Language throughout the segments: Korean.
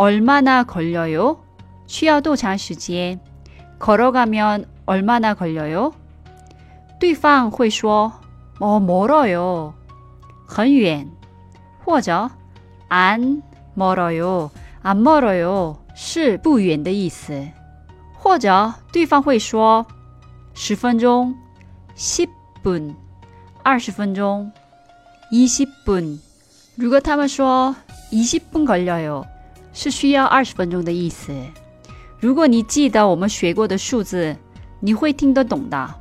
얼마나걸려요？需要多长时间？ 걸어가면 얼마나 걸려요? 对方会说어 멀어요. 很远. 或者안 멀어요. 안 멀어요. 是不远的意思.或者对方会说 10分钟, 10분, 20分钟, 20분. 如果他们说 20분 걸려요. 是需要 20分钟的意思.如果你记得我们学过的数字，你会听得懂的。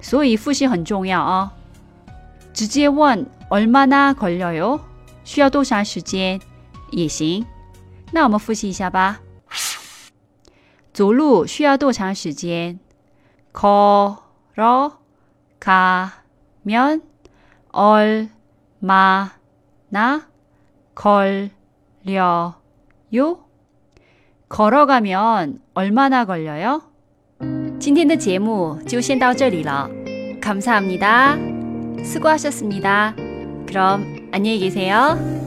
所以复习很重要啊！直接问얼마나걸려 요？ 需要多长时间也行。那我们复习一下吧。走路需要多长时间？걸어가면얼마나걸려 요？ 걸어가면 얼마나 걸려요? 今天的节目就先到这里了. 감사합니다. 수고하셨습니다. 그럼 안녕히 계세요.